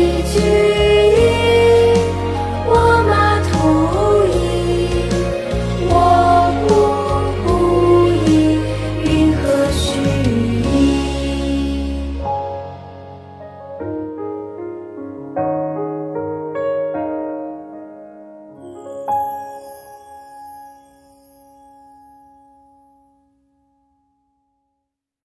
四狗，唯一不用赏。执笔举